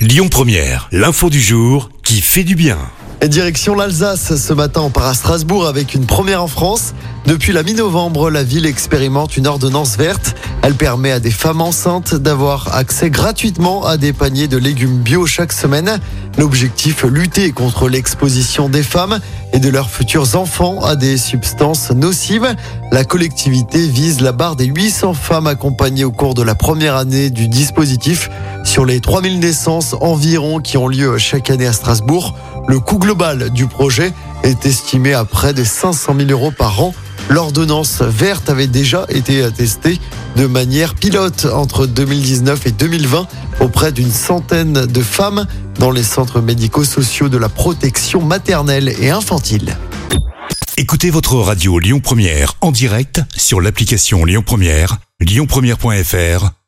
Lyon Première, l'info du jour qui fait du bien. Direction l'Alsace, ce matin on part à Strasbourg avec une première en France. Depuis la mi-novembre, la ville expérimente une ordonnance verte. Elle permet à des femmes enceintes d'avoir accès gratuitement à des paniers de légumes bio chaque semaine. L'objectif, lutter contre l'exposition des femmes et de leurs futurs enfants à des substances nocives. La collectivité vise la barre des 800 femmes accompagnées au cours de la première année du dispositif. Sur les 3000 naissances environ qui ont lieu chaque année à Strasbourg, le coût global du projet est estimé à près de 500 000 euros par an. L'ordonnance verte avait déjà été testée de manière pilote entre 2019 et 2020 auprès d'une centaine de femmes dans les centres médico-sociaux de la protection maternelle et infantile. Écoutez votre radio Lyon Première en direct sur l'application Lyon Première, lyonpremière.fr